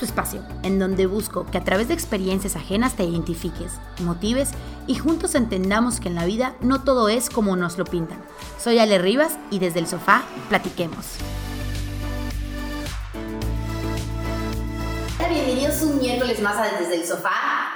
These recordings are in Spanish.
tu espacio, en donde busco que a través de experiencias ajenas te identifiques, motives y juntos entendamos que en la vida no todo es como nos lo pintan. Soy Ale Rivas y desde el sofá platiquemos. Bienvenidos un miércoles más a Desde el Sofá.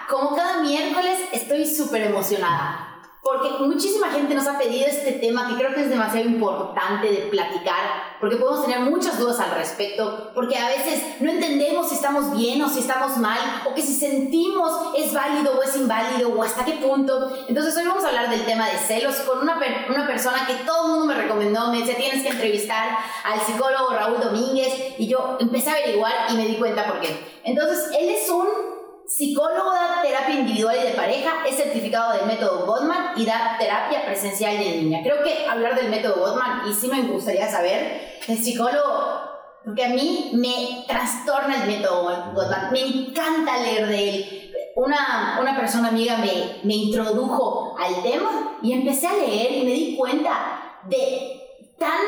Como cada miércoles estoy súper emocionada porque muchísima gente nos ha pedido este tema que creo que es demasiado importante de platicar, porque podemos tener muchas dudas al respecto, porque a veces no entendemos si estamos bien o si estamos mal, o que si sentimos es válido o es inválido, o hasta qué punto. Entonces hoy vamos a hablar del tema de celos con una, una persona que todo el mundo me recomendó, me decía tienes que entrevistar al psicólogo Raúl Domínguez, y yo empecé a averiguar y me di cuenta por qué. Entonces él es un Psicólogo da terapia individual y de pareja, es certificado del método Gottman y da terapia presencial de niña. Creo que hablar del método Gottman, y sí me gustaría saber, el psicólogo, porque a mí me trastorna el método Gottman, me encanta leer de él. Una, una persona amiga me, me introdujo al tema y empecé a leer y me di cuenta de tan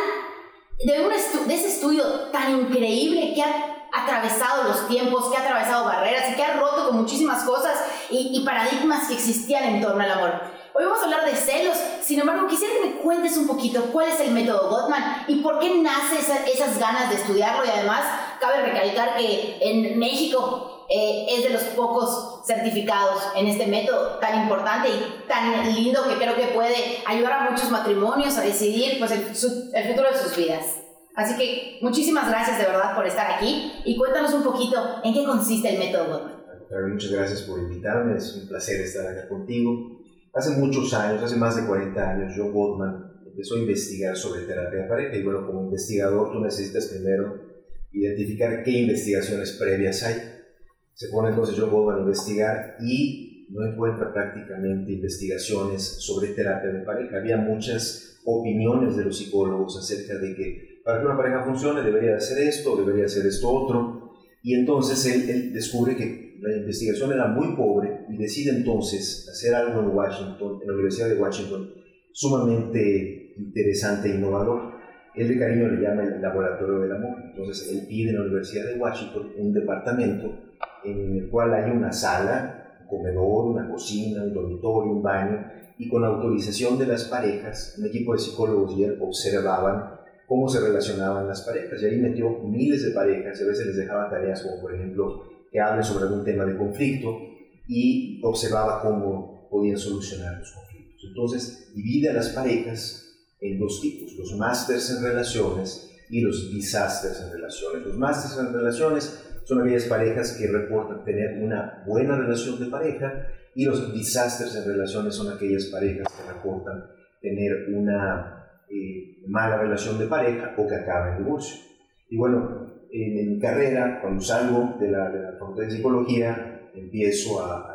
de, un de ese estudio tan increíble que ha atravesado los tiempos, que ha atravesado barreras y que ha roto con muchísimas cosas y, paradigmas que existían en torno al amor. Hoy vamos a hablar de celos, sin embargo quisiera que me cuentes un poquito cuál es el método Gottman y por qué nace esas ganas de estudiarlo y además cabe recalcar que en México eh, es de los pocos certificados en este método tan importante y tan lindo que creo que puede ayudar a muchos matrimonios a decidir pues, el futuro de sus vidas. Así que muchísimas gracias de verdad por estar aquí y cuéntanos un poquito en qué consiste el método Gottman. Muchas gracias por invitarme, es un placer estar acá contigo. Hace muchos años, hace más de 40 años, John Gottman empezó a investigar sobre terapia de pareja y bueno, como investigador tú necesitas primero identificar qué investigaciones previas hay. Se pone entonces John Gottman a investigar y no encuentra prácticamente investigaciones sobre terapia de pareja. Había muchas opiniones de los psicólogos acerca de que para que una pareja funcione debería hacer esto, debería hacer esto otro. Y entonces él, descubre que la investigación era muy pobre y decide entonces hacer algo en Washington, en la Universidad de Washington, sumamente interesante e innovador. Él de cariño le llama el laboratorio del amor. Entonces él pide en la Universidad de Washington un departamento en el cual hay una sala, un comedor, una cocina, un dormitorio, un baño, y con autorización de las parejas, un equipo de psicólogos él observaban cómo se relacionaban las parejas. Y ahí metió miles de parejas, y a veces les dejaba tareas como, por ejemplo, que hable sobre algún tema de conflicto y observaba cómo podían solucionar los conflictos. Entonces, divide a las parejas en dos tipos, los másters en relaciones y los disasters en relaciones. Los másters en relaciones son aquellas parejas que reportan tener una buena relación de pareja y los disasters en relaciones son aquellas parejas que reportan tener una eh, mala relación de pareja o que acabe en divorcio. Y bueno, en, mi carrera, cuando salgo de la, de la facultad de psicología, empiezo a,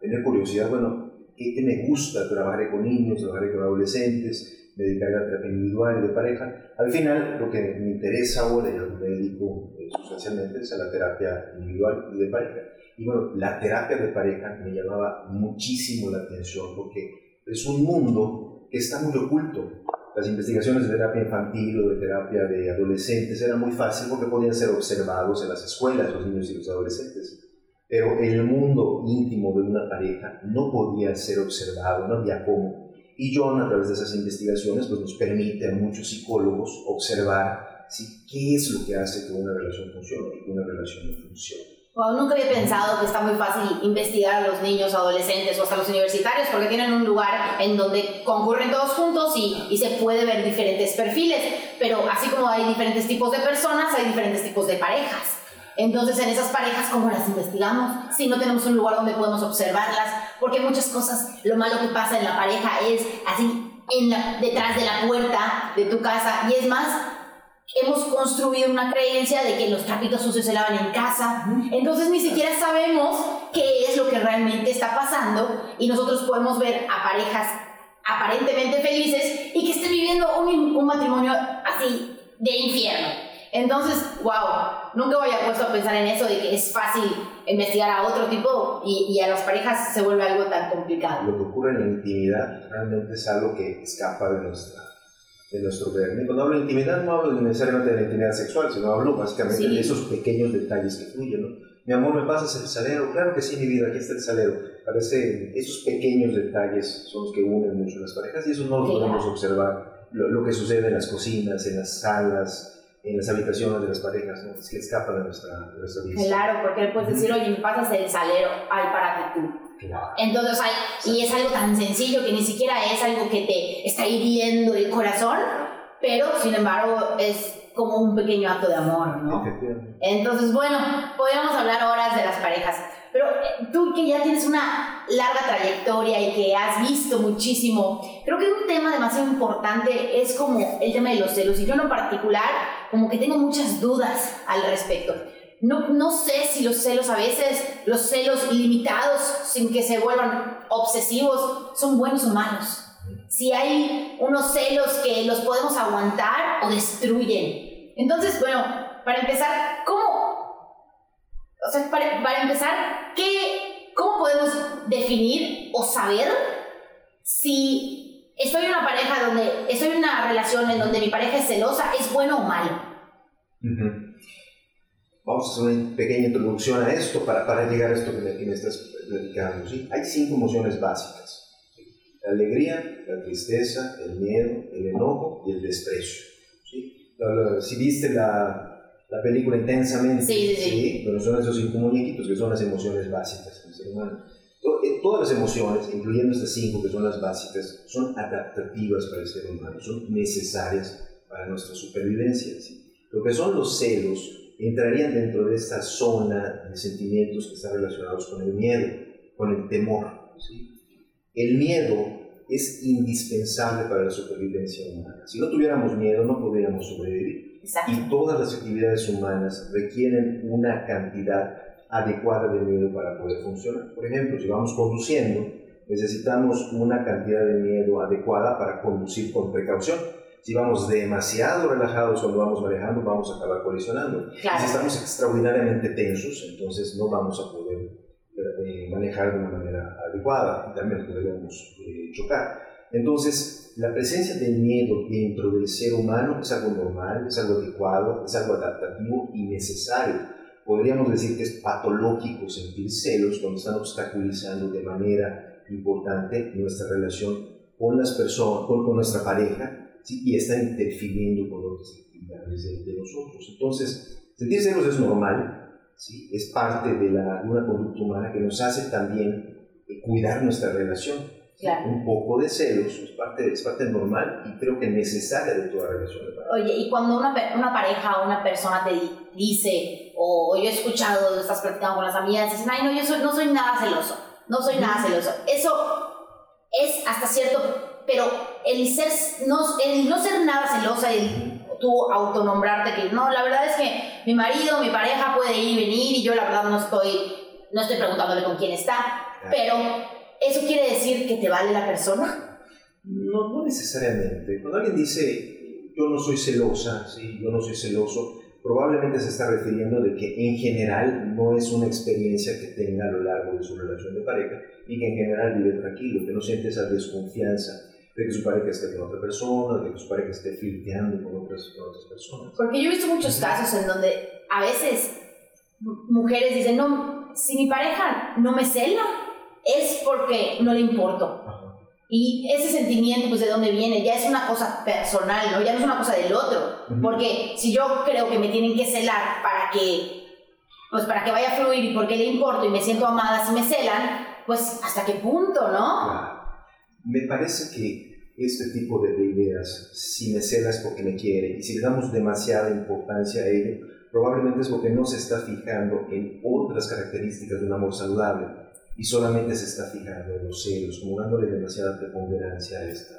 tener curiosidad, bueno, ¿qué, me gusta? Trabajaré con niños, trabajaré con adolescentes, me dedicaré a terapia individual y de pareja. Al final, lo que me interesa ahora y lo que me dedico eh, sustancialmente es a la terapia individual y de pareja. Y bueno, la terapia de pareja me llamaba muchísimo la atención porque es un mundo que está muy oculto las investigaciones de terapia infantil o de terapia de adolescentes era muy fácil porque podían ser observados en las escuelas los niños y los adolescentes. Pero el mundo íntimo de una pareja no podía ser observado, no había cómo. Y John, a través de esas investigaciones, pues nos permite a muchos psicólogos observar ¿sí? qué es lo que hace que una relación funcione y que una relación no funcione nunca había pensado que está muy fácil investigar a los niños, adolescentes o hasta los universitarios porque tienen un lugar en donde concurren todos juntos y, y, se puede ver diferentes perfiles. Pero así como hay diferentes tipos de personas, hay diferentes tipos de parejas. Entonces, en esas parejas, ¿cómo las investigamos? Si no tenemos un lugar donde podemos observarlas, porque muchas cosas, lo malo que pasa en la pareja es así, en la, detrás de la puerta de tu casa, y es más, hemos construido una creencia de que los trapitos sucios se lavan en casa, entonces ni siquiera sabemos qué es lo que realmente está pasando y nosotros podemos ver a parejas aparentemente felices y que estén viviendo un, un matrimonio así de infierno. Entonces, wow, nunca me había puesto a pensar en eso de que es fácil investigar a otro tipo y, y, a las parejas se vuelve algo tan complicado. Lo que ocurre en la intimidad realmente es algo que escapa de nuestra de nuestro ver. Cuando hablo de intimidad no hablo necesariamente de la intimidad sexual, sino hablo básicamente de esos pequeños detalles que fluyen. ¿no? Mi amor, ¿me pasas el salero? Claro que sí, mi vida, aquí está el salero. Parece, esos pequeños detalles son los que unen mucho a las parejas y eso no lo podemos observar. Lo, que sucede en las cocinas, en las salas, en las habitaciones de las parejas, ¿no? es que escapa de nuestra, de nuestra vida. Claro, porque él puede decir, oye, me pasas el salero, ay, para que tú. Claro. Entonces, hay, y es algo tan sencillo que ni siquiera es algo que te está hiriendo el corazón, pero sin embargo es como un pequeño acto de amor, ¿no? Entonces, bueno, podríamos hablar horas de las parejas, pero eh, tú que ya tienes una larga trayectoria y que has visto muchísimo, creo que un tema demasiado importante es como el tema de los celos, y yo en lo particular, como que tengo muchas dudas al respecto. No, no sé si los celos a veces, los celos ilimitados, sin que se vuelvan obsesivos, son buenos o malos. Si hay unos celos que los podemos aguantar o destruyen. Entonces, bueno, para empezar, ¿cómo? O sea, para, para empezar, ¿qué, ¿cómo podemos definir o saber si estoy en una pareja donde, estoy en una relación en donde mi pareja es celosa, es bueno o malo? Vamos a hacer una pequeña introducción a esto para, para llegar a esto que me, que me estás platicando. ¿sí? Hay cinco emociones básicas. La alegría, la tristeza, el miedo, el enojo y el desprecio. ¿sí? Si viste la, la película intensamente, sí, Bueno, son esos cinco muñequitos que son las emociones básicas del ser humano. Eh, todas las emociones, incluyendo estas cinco que son las básicas, son adaptativas para el ser humano, son necesarias para nuestra supervivencia. Lo que son los celos entrarían dentro de esta zona de sentimientos que están relacionados con el miedo, con el temor. El miedo es indispensable para la supervivencia humana. Si no tuviéramos miedo, no podríamos sobrevivir. Y todas las actividades humanas requieren una cantidad adecuada de miedo para poder funcionar. Por ejemplo, si vamos conduciendo, necesitamos una cantidad de miedo adecuada para conducir con precaución si vamos demasiado relajados cuando vamos manejando, vamos a acabar colisionando. Si estamos extraordinariamente tensos, entonces no vamos a poder eh, manejar de una manera adecuada y también podríamos eh, chocar. Entonces, la presencia del miedo dentro del ser humano es algo normal, es algo adecuado, es algo adaptativo y necesario. Podríamos decir que es patológico sentir celos cuando están obstaculizando de manera importante nuestra relación con las personas, con, con nuestra pareja y está interfiriendo con otras actividades de, nosotros. Entonces, sentir celos es normal, ¿sí? es parte de, la, una conducta humana que nos hace también eh, cuidar nuestra relación. Un poco de celos es parte, es parte normal y creo que necesaria de toda relación. Oye, y cuando una, una pareja o una persona te dice, o, yo he escuchado, estás platicando con las amigas, dicen, ay, no, yo soy, no soy nada celoso, no soy nada celoso. Eso es hasta cierto pero el, ser, no, el no ser nada celosa, el tú autonombrarte que no, la verdad es que mi marido, mi pareja puede ir y venir y yo la verdad no estoy, no estoy preguntándole con quién está, pero ¿eso quiere decir que te vale la persona? No, no necesariamente. Cuando alguien dice yo no soy celosa, ¿sí? yo no soy celoso, probablemente se está refiriendo de que en general no es una experiencia que tenga a lo largo de su relación de pareja y que en general vive tranquilo, que no siente esa desconfianza de que su pareja esté con otra persona, de que su pareja esté flirteando con otras, otras personas. Porque yo he visto muchos casos en donde a veces mujeres dicen, no, si mi pareja no me cela, es porque no le importo. Y ese sentimiento, pues, ¿de dónde viene? Ya es una cosa personal, ¿no? Ya no es una cosa del otro. Porque si yo creo que me tienen que celar para que, pues, para que vaya a fluir y porque le importo y me siento amada si me celan, pues, ¿hasta qué punto, no? Me parece que este tipo de, ideas, si me celas porque me quiere, y si le damos demasiada importancia a ello, probablemente es porque no se está fijando en otras características de un amor saludable y solamente se está fijando en los celos, como dándole demasiada preponderancia a, esta,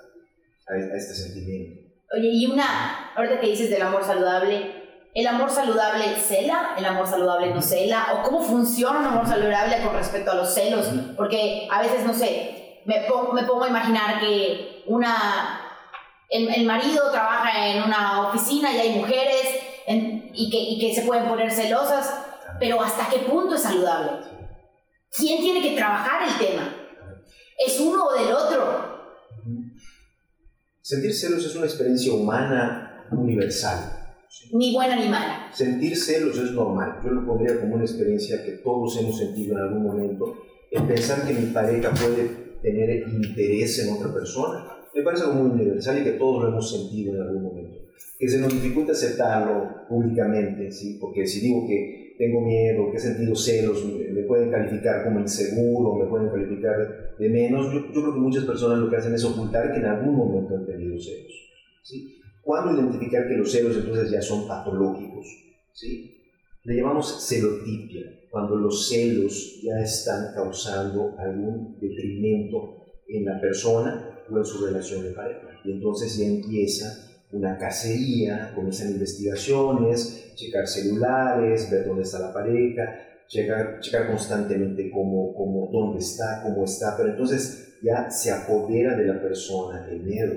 a, este sentimiento. Oye, y una, ahorita que dices del amor saludable, ¿el amor saludable cela? ¿El amor saludable no cela? ¿O cómo funciona un amor saludable con respecto a los celos? Porque a veces, no sé, me pongo, me pongo a imaginar que una, el, marido trabaja en una oficina y hay mujeres y, que, y que se pueden poner celosas, pero ¿hasta qué punto es saludable? ¿Quién tiene que trabajar el tema? ¿Es uno o del otro? Sentir celos es una experiencia humana universal. Ni buena ni mala. Sentir celos es normal. Yo lo pondría como una experiencia que todos hemos sentido en algún momento. El pensar que mi pareja puede tener interés en otra persona. Me parece algo muy universal y que todos lo hemos sentido en algún momento. Que se nos dificulta aceptarlo públicamente, ¿sí? porque si digo que tengo miedo, que he sentido celos, me, pueden calificar como inseguro, me pueden calificar de menos. Yo, yo, creo que muchas personas lo que hacen es ocultar que en algún momento han tenido celos. ¿sí? ¿Cuándo identificar que los celos entonces ya son patológicos? ¿sí? Le llamamos celotipia, cuando los celos ya están causando algún detrimento en la persona o en su relación de pareja. Y entonces ya empieza una cacería, comienzan investigaciones, checar celulares, ver dónde está la pareja, checar, checar constantemente cómo, cómo, dónde está, cómo está, pero entonces ya se apodera de la persona el miedo.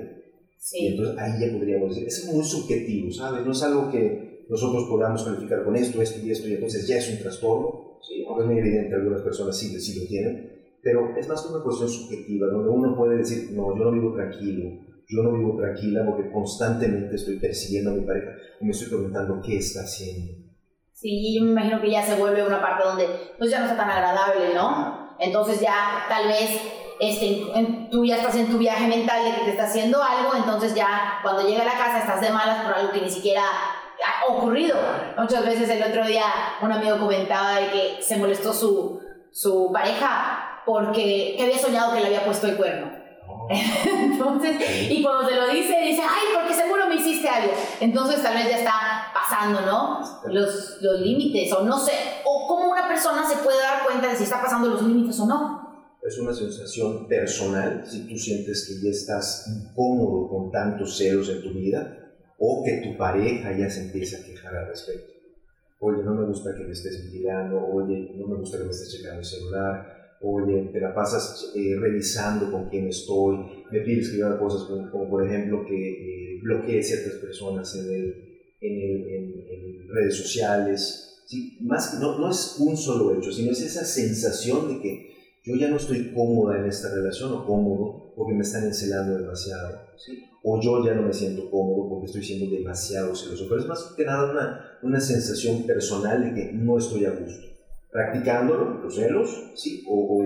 Sí. Y entonces ahí ya podríamos decir, es muy subjetivo, ¿sabes? No es algo que nosotros podamos calificar con esto, esto y esto, y entonces ya es un trastorno, ¿sí? aunque es muy evidente, algunas personas sí, sí lo tienen, pero es más una cuestión subjetiva, donde uno puede decir, no, yo no vivo tranquilo, yo no vivo tranquila porque constantemente estoy persiguiendo a mi pareja y me estoy preguntando qué está haciendo. Sí, yo me imagino que ya se vuelve una parte donde pues ya no está tan agradable, ¿no? Entonces ya tal vez este, tú ya estás en tu viaje mental de que te está haciendo algo, entonces ya cuando llega a la casa estás de malas por algo que ni siquiera ha ocurrido. Muchas veces el otro día un amigo comentaba de que se molestó su, su pareja porque había soñado que le había puesto el cuerno. Oh. Entonces, y cuando te lo dice, dice, ay, porque seguro me hiciste algo. Entonces tal vez ya está pasando, ¿no? Los, los límites, o no sé, o cómo una persona se puede dar cuenta de si está pasando los límites o no. Es una sensación personal, si tú sientes que ya estás incómodo con tantos celos en tu vida, o que tu pareja ya se empieza a quejar al respecto. Oye, no me gusta que me estés vigilando, oye, no me gusta que me estés checando el celular, oye, te la pasas eh, revisando con quién estoy, me pides que haga cosas como, por ejemplo que eh, bloquee ciertas personas en, el, en, en, redes sociales. ¿sí? Más, no, no es un solo hecho, sino es esa sensación de que yo ya no estoy cómoda en esta relación o cómodo porque me están encelando demasiado. ¿sí? O yo ya no me siento cómodo porque estoy siendo demasiado celoso. Pero es más que nada una, una sensación personal de que no estoy a gusto practicándolo, los celos, ¿sí? O,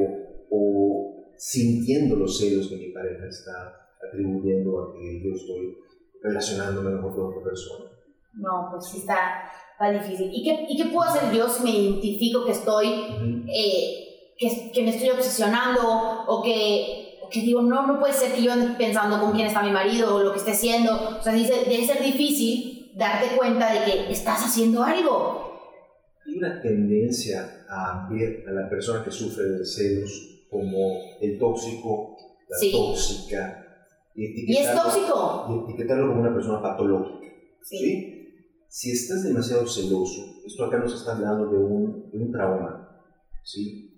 o, sintiendo los celos que mi pareja está atribuyendo a que yo estoy relacionándome mejor con otra persona. No, pues sí está, está difícil. ¿Y qué, ¿Y qué puedo hacer yo si me identifico que estoy, eh, que, que, me estoy obsesionando o que, que digo, no, no puede ser que yo ande pensando con quién está mi marido o lo que esté haciendo? O sea, dice, debe ser difícil darte cuenta de que estás haciendo algo hay una tendencia a ver a la persona que sufre de celos como el tóxico, la tóxica. Y, es tóxico? Y etiquetarlo como una persona patológica. Sí. Si estás demasiado celoso, esto acá nos está hablando de un, de un trauma. ¿sí?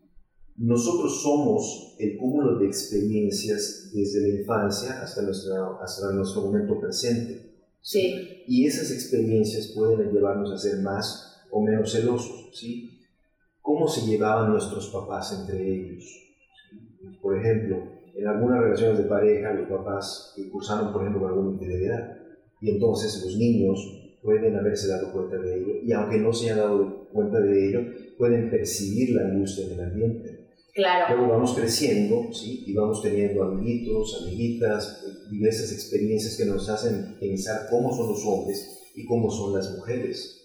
Nosotros somos el cúmulo de experiencias desde la infancia hasta, nuestra, hasta nuestro momento presente. Sí. Y esas experiencias pueden llevarnos a ser más o menos celosos, ¿sí? ¿Cómo se llevaban nuestros papás entre ellos? Por ejemplo, en algunas relaciones de pareja, los papás cursaron, por ejemplo, con alguna infidelidad, y entonces los niños pueden haberse dado cuenta de ello, y aunque no se hayan dado cuenta de ello, pueden percibir la angustia en el ambiente. Claro. Luego vamos creciendo, ¿sí? Y vamos teniendo amiguitos, amiguitas, diversas experiencias que nos hacen pensar cómo son los hombres y cómo son las mujeres.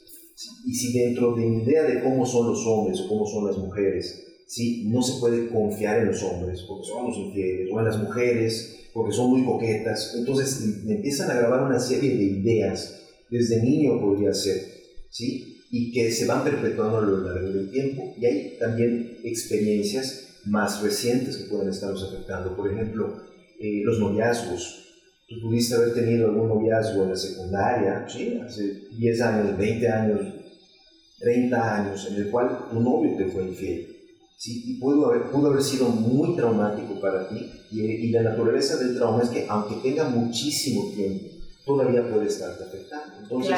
Y si dentro de mi idea de cómo son los hombres o cómo son las mujeres, ¿sí? no se puede confiar en los hombres porque son los infieles, o en las mujeres porque son muy coquetas, entonces me empiezan a grabar una serie de ideas, desde niño podría ser, ¿sí? Y que se van perpetuando a lo largo del tiempo. Y hay también experiencias más recientes que pueden estarnos afectando, por ejemplo, eh, los noviazgos, Tú pudiste haber tenido algún noviazgo en la secundaria, ¿sí? hace 10 años, 20 años, 30 años, en el cual tu novio te fue infiel. ¿sí? Y pudo haber, pudo haber sido muy traumático para ti. Y, y, la naturaleza del trauma es que, aunque tenga muchísimo tiempo, todavía puede estarte afectando. Entonces,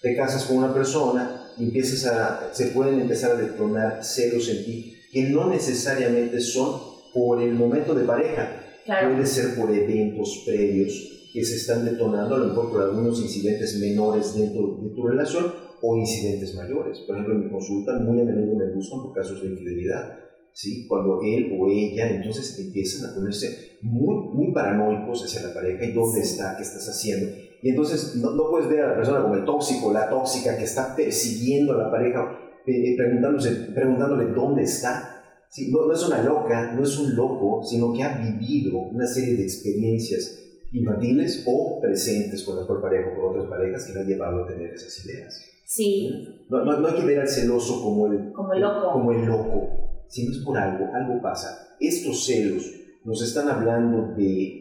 te casas con una persona y empiezas a, se pueden empezar a detonar celos en ti que no necesariamente son por el momento de pareja, Puede ser por eventos previos que se están detonando a lo mejor por algunos incidentes menores dentro de tu relación o incidentes mayores. Por ejemplo, en mi consulta muy a menudo me buscan por casos de infidelidad. ¿sí? Cuando él o ella entonces empiezan a ponerse muy, muy paranoicos hacia la pareja y dónde está, qué estás haciendo. Y entonces no, no, puedes ver a la persona como el tóxico, la tóxica que está persiguiendo a la pareja, eh, preguntándose, preguntándole dónde está. ¿sí? No, no es una loca, no es un loco, sino que ha vivido una serie de experiencias infantiles o presentes con la actual pareja o con otras parejas que le han llevado a tener esas ideas. Sí. No, no, no hay que ver al celoso como el, Como el loco. como el loco, sino es por algo, algo pasa. Estos celos nos están hablando de,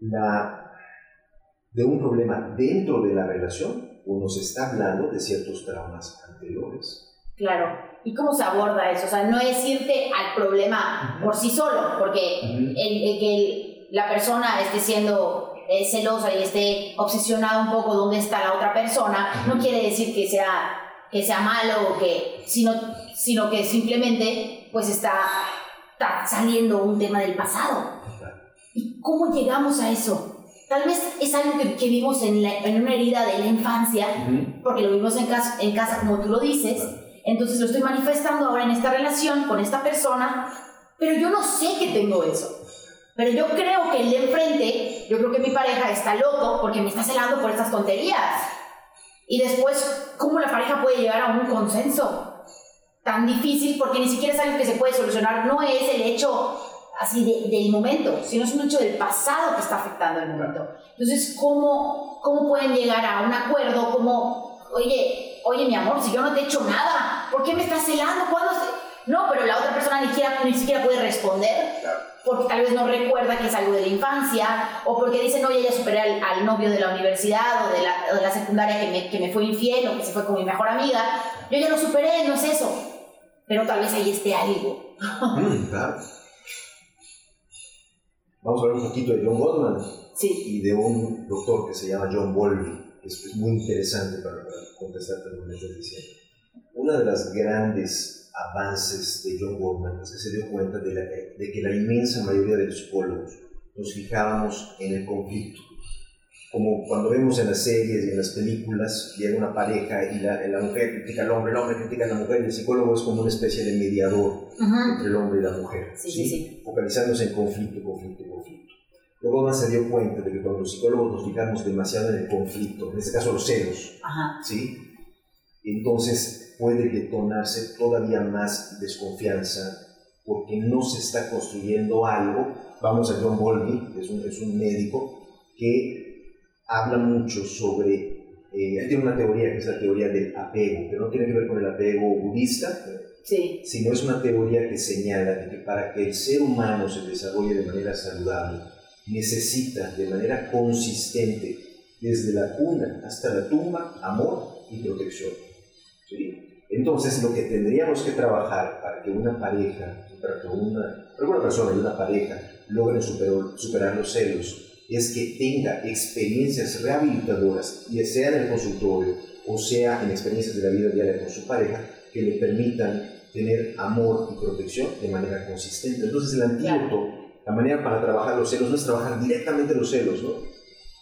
la, de un problema dentro de la relación o nos está hablando de ciertos traumas anteriores. Claro. ¿Y cómo se aborda eso? O sea, no es irte al problema por sí solo, porque el, el que la persona esté siendo eh, celosa y esté obsesionada un poco dónde está la otra persona, no quiere decir que sea, que sea malo o que, sino, sino que simplemente pues está, está saliendo un tema del pasado. ¿Y cómo llegamos a eso? Tal vez es algo que, que vimos en, la- en una herida de la infancia, Ujú. porque lo vimos en casa, en casa como tú lo dices, entonces lo estoy manifestando ahora en esta relación con esta persona, pero yo no sé que tengo eso. Pero yo creo que el de enfrente, yo creo que mi pareja está loco porque me está celando por estas tonterías. Y después, ¿cómo la pareja puede llegar a un consenso? Tan difícil porque ni siquiera es algo que se puede solucionar. No es el hecho así de- del momento, sino es un hecho del pasado que está afectando el momento. Entonces, ¿cómo, cómo pueden llegar a un acuerdo? Como, oye, oye, mi amor, si yo no te he hecho nada, ¿por qué me estás celando? ¿Cuándo se-?" No, pero la otra persona ni siquiera, ni siquiera puede responder porque tal vez no recuerda que es algo de la infancia, o porque dicen, oye, ya superé al, al novio de la universidad o de la, o de la secundaria que me, que me fue infiel o que se fue con mi mejor amiga. Yo ya lo superé, no es eso. Pero tal vez ahí esté algo. Mm, claro. Vamos a hablar un poquito de John Gottman Sí. y de un doctor que se llama John Bowlby, que es, muy interesante para, contestarte lo que estás diciendo. Una de las grandes avances de John Gottman es que se dio cuenta de, la- de que la inmensa mayoría de los psicólogos nos fijábamos en el conflicto. Como cuando vemos en las series y en las películas, llega una pareja y la, la mujer critica al hombre, el hombre critica a la mujer, y el psicólogo es como una especie de mediador entre el hombre y la mujer, Sí, sí, sí. focalizándose en conflicto, conflicto, más se dio cuenta de que cuando los psicólogos nos fijamos demasiado en el conflicto, en este caso los celos, Ajá. ¿sí? entonces puede detonarse todavía más desconfianza porque no se está construyendo algo. Vamos a John Bowlby, que es un, es un médico que habla mucho sobre, eh, él tiene una teoría que es la teoría del apego, que no tiene que ver con el apego budista, Sí. sino es una teoría que señala de que para que el ser humano se desarrolle de manera saludable, necesita de manera consistente, desde la cuna hasta la tumba, amor y protección. ¿sí? Entonces, lo que tendríamos que trabajar para que una pareja, para que una, para que una persona y una pareja logren superar, superar los celos, es que tenga experiencias rehabilitadoras, ya sea en el consultorio o sea en experiencias de la vida diaria con su pareja, que le permitan tener amor y protección de manera consistente. Entonces el antídoto, la manera para trabajar los celos no es trabajar directamente los celos, ¿no?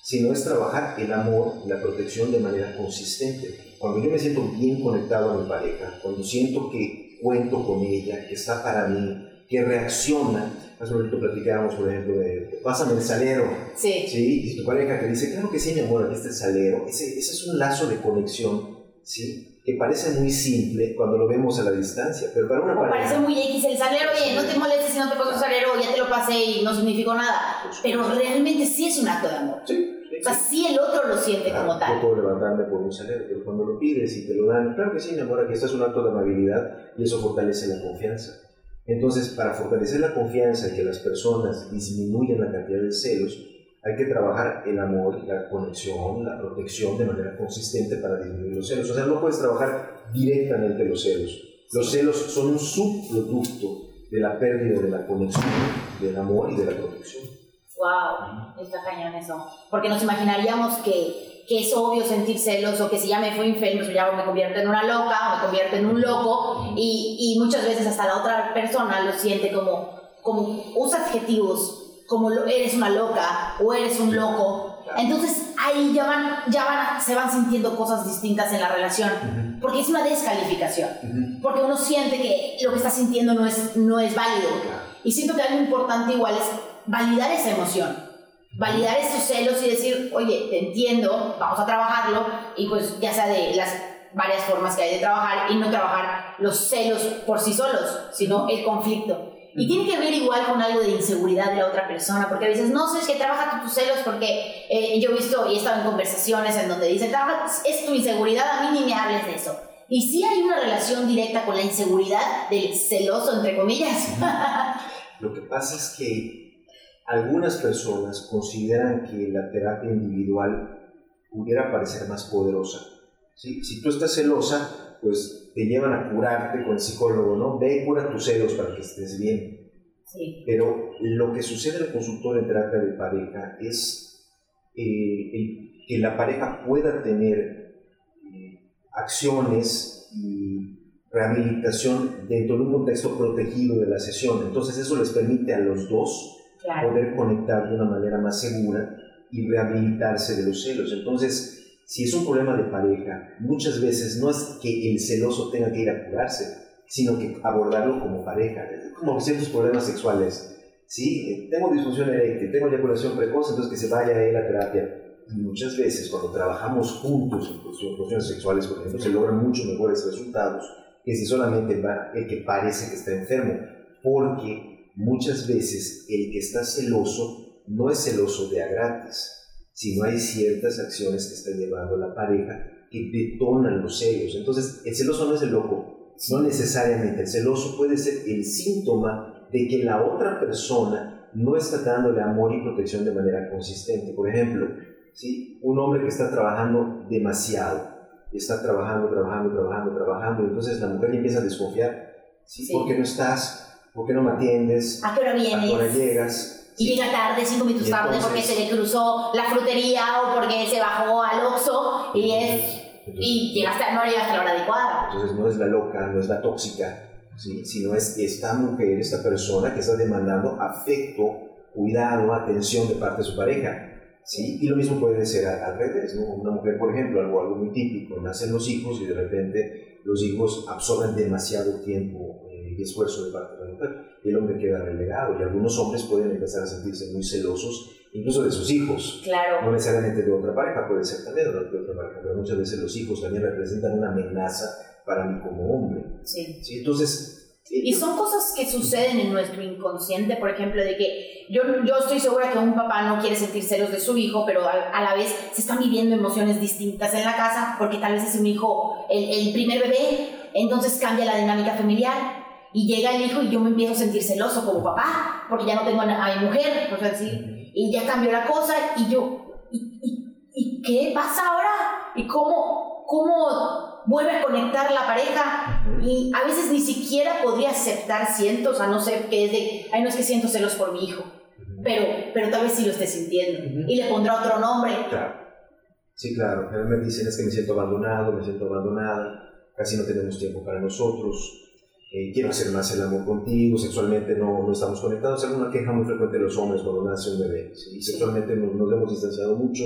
sino es trabajar el amor y la protección de manera consistente. Cuando yo me siento bien conectado a mi pareja, cuando siento que cuento con ella, que está para mí, que reacciona, hace un momento platicábamos, por ejemplo, de pásame el salero, Sí. ¿sí? Y tu pareja te dice, claro que sí, mi amor, aquí está el salero. Ese, ese es un lazo de conexión, ¿sí? Que parece muy simple cuando lo vemos a la distancia, pero para una O pareja... parece muy X el salero, oye, no te molestes si no te pongo el salero, ya te lo pasé y no significó nada. Pero realmente sí es un acto de amor. Sí, O sea, sí. el otro lo siente como tal. Yo puedo levantarme por un salero, pero cuando lo pides y te lo dan, claro que sí, mi amor, aquí es un acto de amabilidad y eso fortalece la confianza. Entonces, para fortalecer la confianza y que las personas disminuyan la cantidad de celos, hay que trabajar el amor, la conexión, la protección de manera consistente para disminuir los celos. O sea, no puedes trabajar directamente los celos. Los celos son un subproducto de la pérdida de la conexión, del amor y de la protección. Wow, está cañón eso. Porque nos imaginaríamos que, que es obvio sentir celos o que si ya me fui infiel, pues ya me convierto en una loca o me convierto en un loco y, y muchas veces hasta la otra persona lo siente como, como usa adjetivos como lo- eres una loca o eres un loco. Entonces ahí ya van, ya van, se van sintiendo cosas distintas en la relación, porque es una descalificación, porque uno siente que lo que está sintiendo no es, no es válido. Y siento que algo importante igual es validar esa emoción, validar esos celos y decir, oye, te entiendo, vamos a trabajarlo, y pues ya sea de las varias formas que hay de trabajar y no trabajar los celos por sí solos, sino el conflicto. Y tiene que ver igual con algo de inseguridad de la otra persona, porque a veces no sé, es que trabaja tus celos, porque eh, yo he visto y he estado en conversaciones en donde dicen, es tu inseguridad, a mí ni me hables de eso. Y sí hay una relación directa con la inseguridad del celoso, entre comillas. Lo que pasa es que algunas personas consideran que la terapia individual pudiera parecer más poderosa. ¿sí? Si tú estás celosa, pues te llevan a curarte con el psicólogo, ¿no? Ve y cura tus celos para que estés bien. Sí. Pero lo que sucede en el consultor en terapia de pareja es eh, que la pareja pueda tener eh, acciones y rehabilitación dentro de un contexto protegido de la sesión. Entonces eso les permite a los dos poder conectar de una manera más segura y rehabilitarse de los celos. Entonces, si es un problema de pareja, muchas veces no es que el celoso tenga que ir a curarse, sino que abordarlo como pareja, como ciertos problemas sexuales. ¿sí? Eh, tengo disfunción eréctil, tengo eyaculación precoz, entonces que se vaya a él a terapia. Y muchas veces cuando trabajamos juntos en cuestiones sexuales, por ejemplo, se logran mucho mejores resultados que si solamente va el que parece que está enfermo, porque muchas veces el que está celoso no es celoso de a gratis, si no hay ciertas acciones que está llevando la pareja que detonan los celos. Entonces, el celoso no es el loco, no necesariamente. El celoso puede ser el síntoma de que la otra persona no está dándole amor y protección de manera consistente. Por ejemplo, ¿sí? un hombre que está trabajando demasiado, está trabajando, trabajando, trabajando, trabajando, y entonces la mujer empieza a desconfiar. ¿sí? ¿Por qué no estás? ¿Por qué no me atiendes? ¿A qué hora vienes? ¿A qué hora llegas? Y llega tarde, cinco minutos tarde porque se le cruzó la frutería o porque se bajó al Oxxo y es... y llegaste, no llegaste a la hora adecuada. Entonces no es la loca, no es la tóxica, ¿sí? sino es esta mujer, esta persona que está demandando afecto, cuidado, atención de parte de su pareja. ¿sí? Y lo mismo puede ser al, revés, ¿no? Una mujer, por ejemplo, algo, algo muy típico, nacen los hijos y de repente los hijos absorben demasiado tiempo y esfuerzo de parte de la mujer y el hombre queda relegado. Y algunos hombres pueden empezar a sentirse muy celosos, incluso de sus hijos. Claro. No necesariamente de otra pareja, puede ser también de otra pareja, pero muchas veces los hijos también representan una amenaza para mí como hombre. Sí. ¿Sí? Entonces... Y son cosas que suceden en nuestro inconsciente, por ejemplo, de que yo, yo estoy segura que un papá no quiere sentir celos de su hijo, pero a, la vez se están viviendo emociones distintas en la casa, porque tal vez es un hijo, el, el primer bebé, entonces cambia la dinámica familiar y llega el hijo y yo me empiezo a sentir celoso como papá, porque ya no tengo a mi mujer, por decir, y ya cambió la cosa, y yo, ¿y, y, qué pasa ahora? ¿Y cómo, cómo vuelve a conectar la pareja? Y a veces ni siquiera podría aceptar cientos, a no ser que es de, ay, no es que siento celos por mi hijo, pero, pero tal vez sí lo esté sintiendo, y le pondrá otro nombre. Claro. Sí, claro, a mí me dicen es que me siento abandonado, me siento abandonada, casi no tenemos tiempo para nosotros, eh, quiero hacer más el amor contigo, sexualmente no, no estamos conectados. Es una queja muy frecuente de los hombres cuando nace un bebé. ¿sí? Sexualmente nos, nos, hemos distanciado mucho,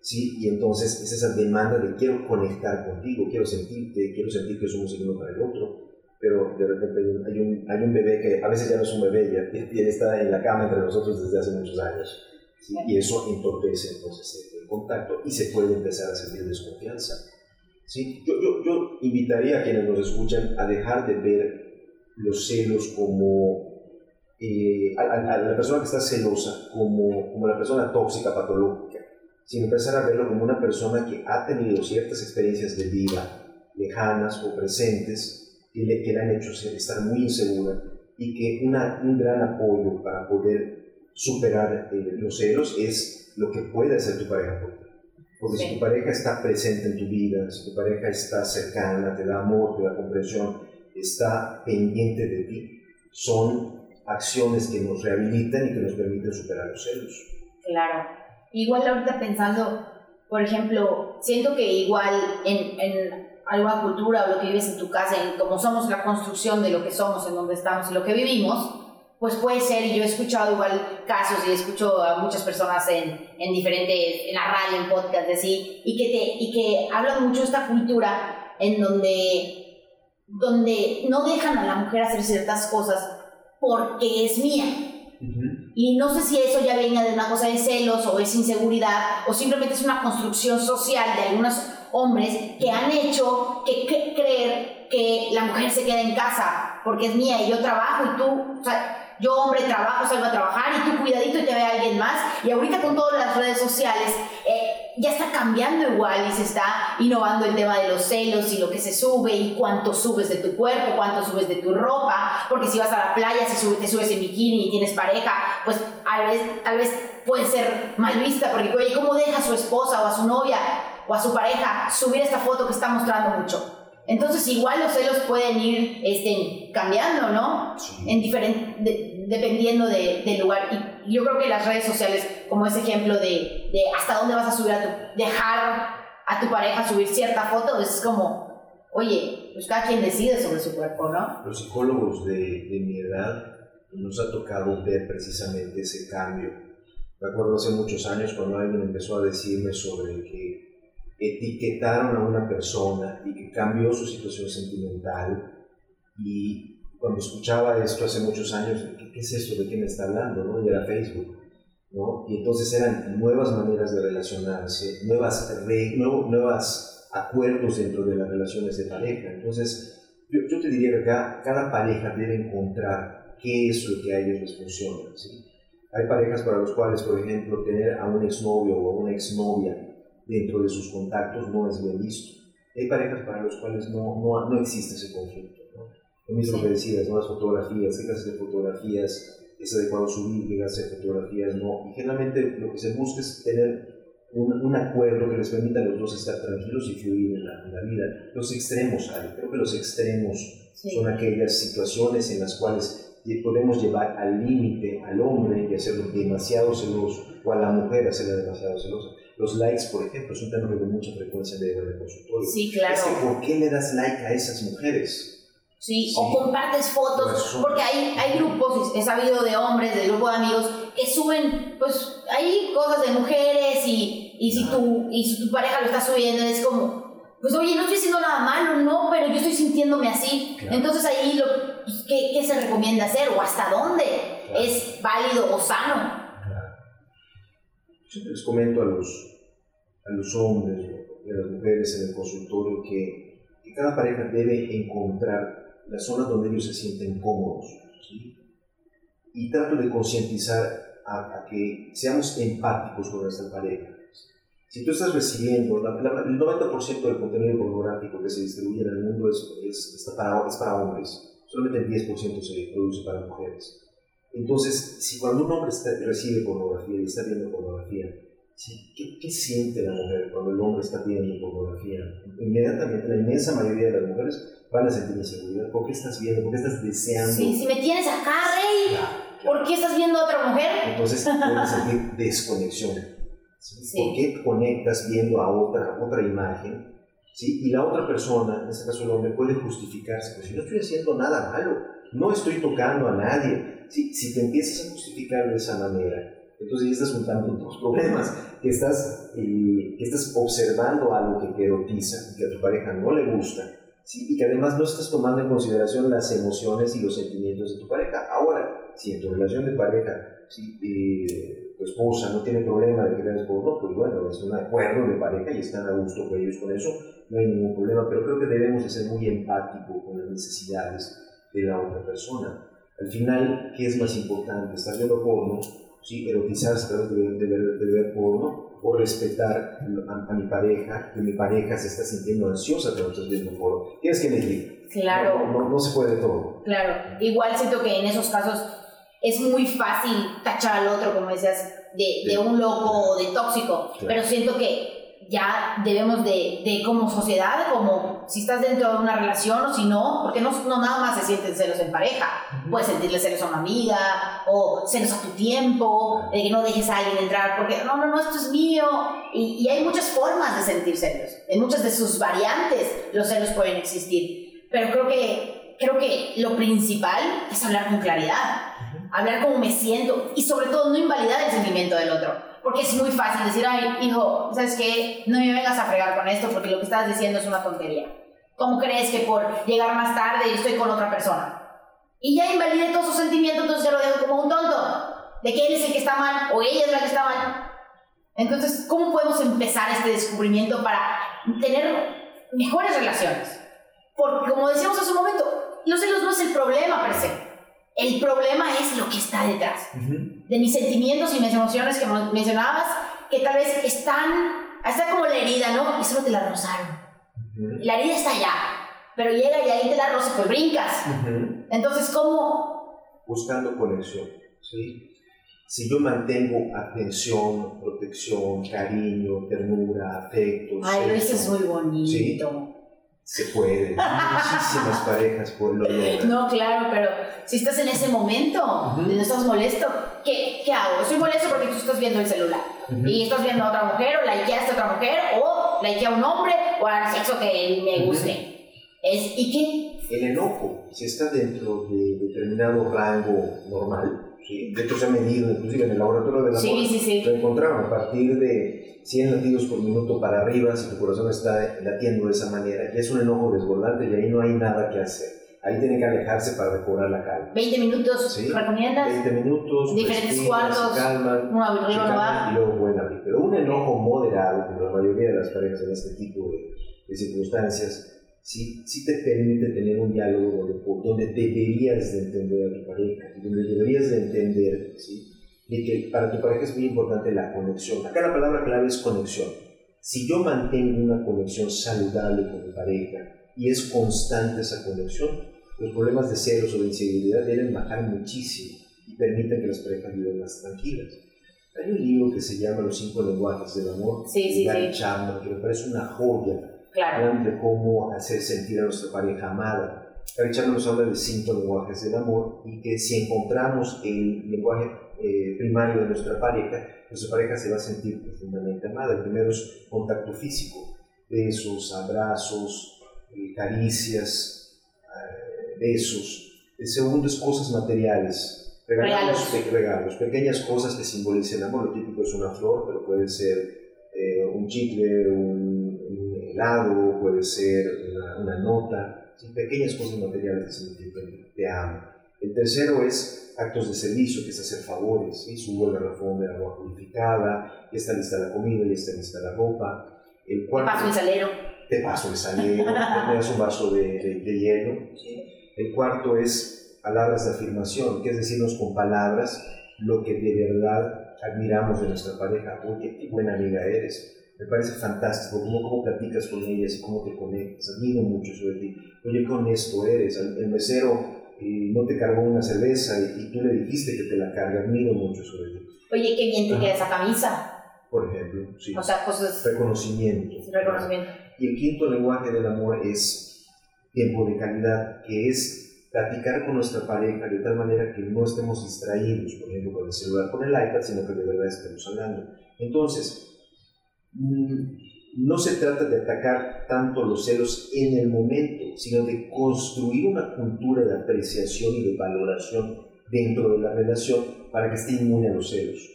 ¿sí? y entonces es esa demanda de quiero conectar contigo, quiero sentirte, quiero sentir que somos el uno para el otro. Pero de repente hay un, hay un, hay un bebé que a veces ya no es un bebé, ya, ya está en la cama entre nosotros desde hace muchos años. ¿sí? Y eso entorpece entonces el contacto y se puede empezar a sentir desconfianza. ¿sí? Yo, yo, yo invitaría a quienes nos escuchan a dejar de ver los celos como eh, a, la persona que está celosa como, como la persona tóxica, patológica, sino empezar a verlo como una persona que ha tenido ciertas experiencias de vida lejanas o presentes que le, que le han hecho estar muy insegura y que una, un gran apoyo para poder superar eh, los celos es lo que puede hacer tu pareja por ti. Porque si tu pareja está presente en tu vida, si tu pareja está cercana, te da amor, te da comprensión, está pendiente de ti. Son acciones que nos rehabilitan y que nos permiten superar los celos. Claro. Igual ahorita pensando, por ejemplo, siento que igual en, en alguna cultura o lo que vives en tu casa, en cómo somos la construcción de lo que somos, en donde estamos y lo que vivimos, pues puede ser, y yo he escuchado igual casos y escucho a muchas personas en, en diferentes, en la radio, en podcast, así, y que, te, y que hablan mucho de esta cultura en donde, donde no dejan a la mujer hacer ciertas cosas porque es mía. Y no sé si eso ya viene de una cosa de celos o es inseguridad o simplemente es una construcción social de algunos hombres que han hecho que, creer que la mujer se queda en casa porque es mía y yo trabajo y tú, o sea, yo hombre trabajo, salgo a trabajar y tú cuidadito y te ve alguien más. Y ahorita con todas las redes sociales eh, ya está cambiando igual y se está innovando el tema de los celos y lo que se sube y cuánto subes de tu cuerpo, cuánto subes de tu ropa. Porque si vas a la playa, si te subes en bikini y tienes pareja, pues tal vez, tal vez puede ser mal vista porque, oye, ¿cómo deja a su esposa o a su novia o a su pareja subir esta foto que está mostrando mucho? Entonces igual los celos pueden ir este, cambiando, ¿no? En diferente, dependiendo de, del lugar. Y yo creo que las redes sociales, como ese ejemplo de, de, hasta dónde vas a subir a dejar a tu pareja subir cierta foto, es como, oye, pues cada quien decide sobre su cuerpo, ¿no? Los psicólogos de, de mi edad nos ha tocado ver precisamente ese cambio. Me acuerdo hace muchos años cuando alguien empezó a decirme sobre que etiquetaron a una persona y que cambió su situación sentimental y cuando escuchaba esto hace muchos años, ¿qué, es esto? ¿De qué me está hablando? ¿no? Y era Facebook. ¿no? Y entonces eran nuevas maneras de relacionarse, nuevas, nuevos acuerdos dentro de las relaciones de pareja. Entonces, yo, yo te diría que cada, cada, pareja debe encontrar qué es lo que a ellos les funciona. ¿sí? Hay parejas para los cuales, por ejemplo, tener a un exnovio o a una exnovia dentro de sus contactos no es bien visto. Hay parejas para los cuales no, no, no existe ese conflicto. Lo mismo que decías, ¿no? las fotografías, qué clase de fotografías es adecuado subir, qué clase de fotografías no. Y generalmente lo que se busca es tener un, un, acuerdo que les permita a los dos estar tranquilos y fluir en la, en la vida. Los extremos creo que los extremos son aquellas situaciones en las cuales podemos llevar al límite al hombre y hacerlo demasiado celoso, o a la mujer hacerla demasiado celosa. Los likes, por ejemplo, es un tema de mucha frecuencia en el consultorio. Sí, claro. ¿Por qué le das like a esas mujeres? Sí, o compartes fotos, pues, porque hay, hay grupos, he sabido de hombres, de grupo de amigos, que suben, pues, hay cosas de mujeres y, y si, tu, y si tu pareja lo está subiendo, es como, pues, oye, no estoy haciendo nada malo, no, pero yo estoy sintiéndome así. Entonces ahí, lo, pues, ¿qué, ¿qué, se recomienda hacer? ¿O hasta dónde es válido o sano? les comento a los, a los hombres y a las mujeres en el consultorio que, que cada pareja debe encontrar la zona donde ellos se sienten cómodos. Y trato de concientizar a, que seamos empáticos con nuestra pareja. Si tú estás recibiendo, el 90% del contenido pornográfico que se distribuye en el mundo es, es, está para, es para hombres, solamente el 10% se produce para mujeres. Entonces, si cuando un hombre recibe pornografía y está viendo pornografía, ¿qué, siente la mujer cuando el hombre está viendo pornografía? Inmediatamente, la inmensa mayoría de las mujeres van a sentir inseguridad. ¿Por qué estás viendo? ¿Por qué estás deseando? Sí, si me tienes acá, rey, ¿por qué estás viendo a otra mujer? Entonces puedes sentir desconexión. ¿Por qué conectas viendo a otra, otra imagen? ¿Sí? Y la otra persona, en este caso el hombre, puede justificarse. Pues si no estoy haciendo nada malo, no estoy tocando a nadie, si, si te empiezas a justificar de esa manera, entonces ya estás juntando dos problemas, que estás, eh, estás observando algo que te erotiza que a tu pareja no le gusta, ¿sí? y que además no estás tomando en consideración las emociones y los sentimientos de tu pareja. Ahora, si en tu relación de pareja ¿sí? Eh, tu esposa no tiene problema de que veas porno, pues bueno, es un acuerdo de pareja y están a gusto con ellos con eso, no hay ningún problema, pero creo que debemos de ser muy empáticos con las necesidades de la otra persona. Al final, ¿qué es más importante? ¿Estar viendo porno? ¿Sí? Erotizarse a través de, de, ver porno o respetar a, mi pareja, que mi pareja se está sintiendo ansiosa cuando estás viendo porno. Tienes que elegir. Claro. No, no, se puede todo. Claro. Igual siento que en esos casos es muy fácil tachar al otro, como decías, de, de un loco o de tóxico. Pero siento que ya debemos de, de, como sociedad, como si estás dentro de una relación o si no, porque no, no nada más se sienten celos en pareja, puedes sentirle celos a una amiga o celos a tu tiempo, de que no dejes a alguien entrar porque no, no, no, esto es mío. Y, y hay muchas formas de sentir celos, en muchas de sus variantes los celos pueden existir, pero creo que, creo que lo principal es hablar con claridad. Hablar cómo me siento y sobre todo no invalidar el sentimiento del otro. Porque es muy fácil decir, ay, hijo, ¿sabes qué? No me vengas a fregar con esto porque lo que estás diciendo es una tontería. ¿Cómo crees que por llegar más tarde estoy con otra persona? Y ya invalidé todos sus sentimientos, entonces ya lo dejo como un tonto. De que él es el que está mal o ella es la que está mal. Entonces, ¿cómo podemos empezar este descubrimiento para tener mejores relaciones? Porque como decíamos hace un momento, los celos no es el problema per se. El problema es lo que está detrás. De mis sentimientos y mis emociones que mencionabas, que tal vez están, está como la herida, ¿no? Y solo te la rozaron. La herida está allá, pero llega y ahí te la roza, pues brincas. Entonces, ¿cómo? Buscando conexión, ¿sí? Si yo mantengo atención, protección, cariño, ternura, afecto, Ay, eso es muy bonito. ¿sí? Se puede. Muchísimas parejas por lo logran. No, claro, pero si estás en ese momento, no estás molesto, ¿qué, ¿qué, hago? Estoy molesto porque tú estás viendo el celular. Y estás viendo a otra mujer, o likeaste a otra mujer, o likeé a un hombre, o al sexo que me guste. es, ¿Y qué? El enojo, si está dentro de determinado rango normal, ¿sí? de hecho se ha medido inclusive en el laboratorio de la sí, sí, sí. lo encontraron a partir de 100 latidos por minuto para arriba, si tu corazón está latiendo de esa manera, ya es un enojo desbordante y ahí no hay nada que hacer. Ahí tiene que alejarse para recobrar la calma. 20 minutos, ¿recomiendas? 20 minutos, diferentes cuartos, calman, una arriba, y luego buen abrir. Pero un enojo moderado, como la mayoría de las parejas en este tipo de, de circunstancias, sí, sí te permite tener un diálogo donde, donde deberías de entender a tu pareja, donde deberías de entender, ¿sí? de que para tu pareja es muy importante la conexión. Acá la palabra clave es conexión. Si yo mantengo una conexión saludable con mi pareja y es constante esa conexión, los problemas de celos o de inseguridad deben bajar muchísimo y permiten que las parejas vivan más tranquilas. Hay un libro que se llama Los cinco lenguajes del amor sí, de Gary Chapman, que me parece una joya claro. de cómo hacer sentir a nuestra pareja amada. Chapman nos habla de cinco lenguajes del amor y que si encontramos el lenguaje eh, primario de nuestra pareja, nuestra pareja se va a sentir profundamente amada. El primero es contacto físico, besos, abrazos, eh, caricias, eh, besos. El segundo es cosas materiales, regalos, regalos, pequeñas cosas que simbolicen amor. Lo típico es una flor, pero puede ser un chicle, un, helado, puede ser una, nota, pequeñas cosas materiales que significan te amo. El tercero es actos de servicio, que es hacer favores, ¿sí? subo la reforma de agua purificada, ya está lista la comida, ya está lista la ropa. El cuarto, te paso el salero. Te paso el salero, me das un vaso de, de, hielo. El cuarto es palabras de afirmación, que es decirnos con palabras lo que de verdad admiramos de nuestra pareja. Oye, qué buena amiga eres. Me parece fantástico cómo, cómo platicas con ellas y cómo te conectas. Admiro mucho sobre ti. Oye, qué honesto eres. El mesero y no te cargó una cerveza y, tú le dijiste que te la carga, admiro mucho sobre ti. Oye, qué bien te queda esa camisa. Por ejemplo, sí. O sea, cosas... Reconocimiento. Reconocimiento. Y el quinto lenguaje del amor es tiempo de calidad, que es platicar con nuestra pareja de tal manera que no estemos distraídos, por ejemplo, con el celular, con el iPad, sino que de verdad estemos hablando. Entonces, no se trata de atacar tanto los celos en el momento, sino de construir una cultura de apreciación y de valoración dentro de la relación para que esté inmune a los celos.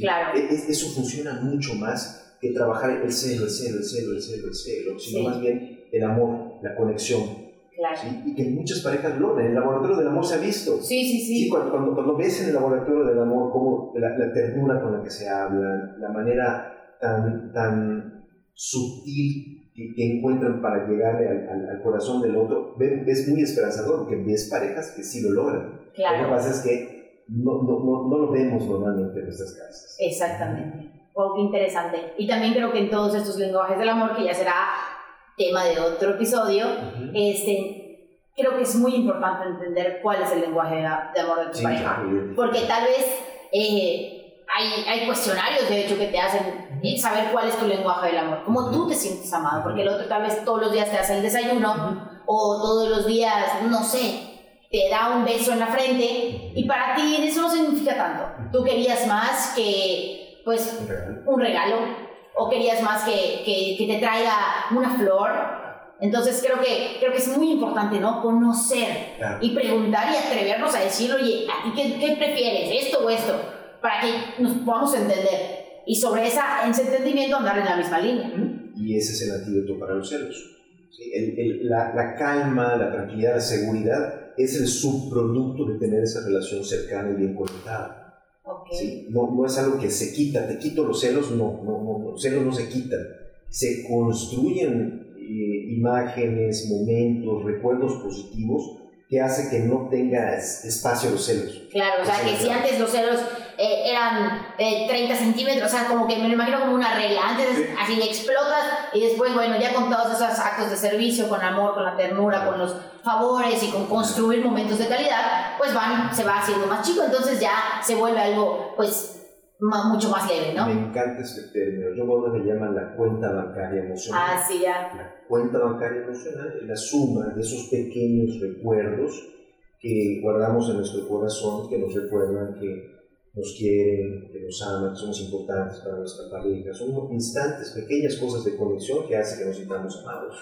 Claro. E, e, eso funciona mucho más que trabajar el celo, el celo, el celo, el celo, el celo, sino más bien el amor, la conexión. Claro. Y que muchas parejas logran. En el laboratorio del amor se ha visto. Sí, sí, sí. cuando, cuando, ves en el laboratorio del amor cómo la, la ternura con la que se habla, la manera tan, tan sutil que, encuentran para llegarle al, al, corazón del otro, es muy esperanzador porque ves parejas que sí lo logran. Claro. Lo que pasa es que no, no, no, lo vemos normalmente en nuestras casas. Exactamente. Wow, qué interesante. Y también creo que en todos estos lenguajes del amor, que ya será tema de otro episodio, este, creo que es muy importante entender cuál es el lenguaje de, amor de tu pareja. Porque tal vez eh, hay, hay cuestionarios, de hecho, que te hacen saber cuál es tu lenguaje del amor, cómo tú te sientes amado, porque el otro tal vez todos los días te hace el desayuno o todos los días, no sé, te da un beso en la frente y para ti eso no significa tanto. Tú querías más que, pues, un regalo, o querías más que, que, que te traiga una flor Entonces creo que, creo que es muy importante, ¿no? Conocer y preguntar y atrevernos a decir, oye, ¿a ti qué, qué, prefieres, esto o esto? Para que nos podamos entender. Y sobre esa, ese entendimiento andar en la misma línea. Y ese es el antídoto para los celos. la, la, calma, la tranquilidad, la seguridad es el subproducto de tener esa relación cercana y bien conectada. ¿sí? No, no es algo que se quita, te quito los celos, no, no, no los celos no se quitan, se construyen eh, imágenes, momentos, recuerdos positivos que hace que no tenga espacio los celos. Claro, o sea, que si antes los celos eh, eran 30 eh, centímetros, o sea, como que me lo imagino como una regla, antes así explotas y después, bueno, ya con todos esos actos de servicio, con amor, con la ternura, con los favores y con construir momentos de calidad, pues van, se va haciendo más chico, entonces ya se vuelve algo, pues, mucho más leve, ¿no? Me encanta este término. Yo cuando me llaman la cuenta bancaria emocional. Ah, sí, ya. La cuenta bancaria emocional es la suma de esos pequeños recuerdos que guardamos en nuestro corazón, que nos recuerdan que nos quieren, que nos aman, que somos importantes para nuestra pareja. Son instantes, pequeñas cosas de conexión que hacen que nos sintamos amados.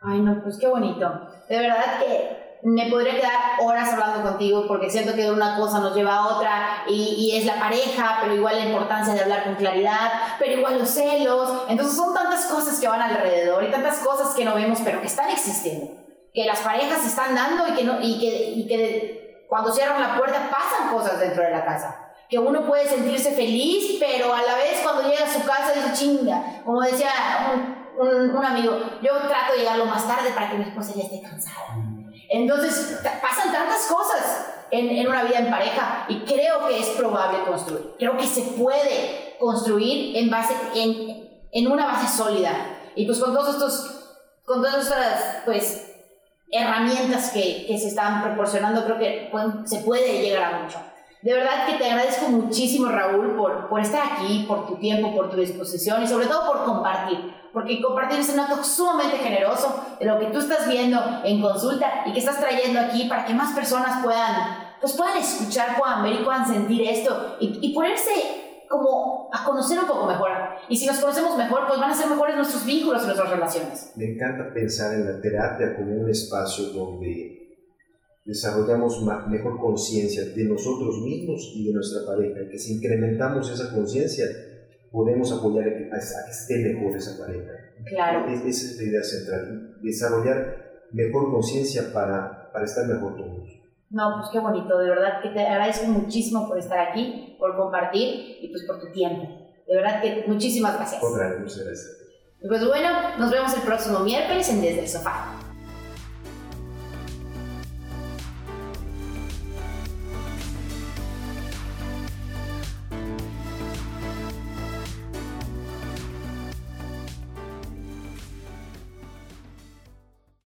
Ay, no, pues qué bonito. De verdad que me podría quedar horas hablando contigo porque siento que una cosa nos lleva a otra y, y, es la pareja, pero igual la importancia de hablar con claridad, pero igual los celos. Entonces son tantas cosas que van alrededor y tantas cosas que no vemos, pero que están existiendo. Que las parejas se están dando y que, no, y que, y que cuando cierran la puerta pasan cosas dentro de la casa. Que uno puede sentirse feliz, pero a la vez cuando llega a su casa dice chinga. Como decía un, un, un amigo, yo trato de llegar lo más tarde para que mi esposa ya esté cansada entonces, pasan tantas cosas en, en, una vida en pareja y creo que es probable construir. Creo que se puede construir en, base, en, en una base sólida. Y pues con todos estos, con todas estas, pues, herramientas que, que se están proporcionando, creo que se puede llegar a mucho. De verdad que te agradezco muchísimo, Raúl, por, por estar aquí, por tu tiempo, por tu disposición y sobre todo por compartir. Porque compartir es un acto sumamente generoso de lo que tú estás viendo en consulta y que estás trayendo aquí para que más personas puedan, pues puedan escuchar, puedan ver y puedan sentir esto y, y ponerse como a conocer un poco mejor. Y si nos conocemos mejor, pues van a ser mejores nuestros vínculos y nuestras relaciones. Me encanta pensar en la terapia como un espacio donde desarrollamos mejor conciencia de nosotros mismos y de nuestra pareja, y que si incrementamos esa conciencia, podemos apoyar a que, esté mejor esa pareja. Claro. esa es la idea central, desarrollar mejor conciencia para, para estar mejor todos. No, pues qué bonito, de verdad que te agradezco muchísimo por estar aquí, por compartir y pues por tu tiempo. De verdad que muchísimas gracias. Otra muchas gracias. Pues bueno, nos vemos el próximo miércoles en Desde el Sofá.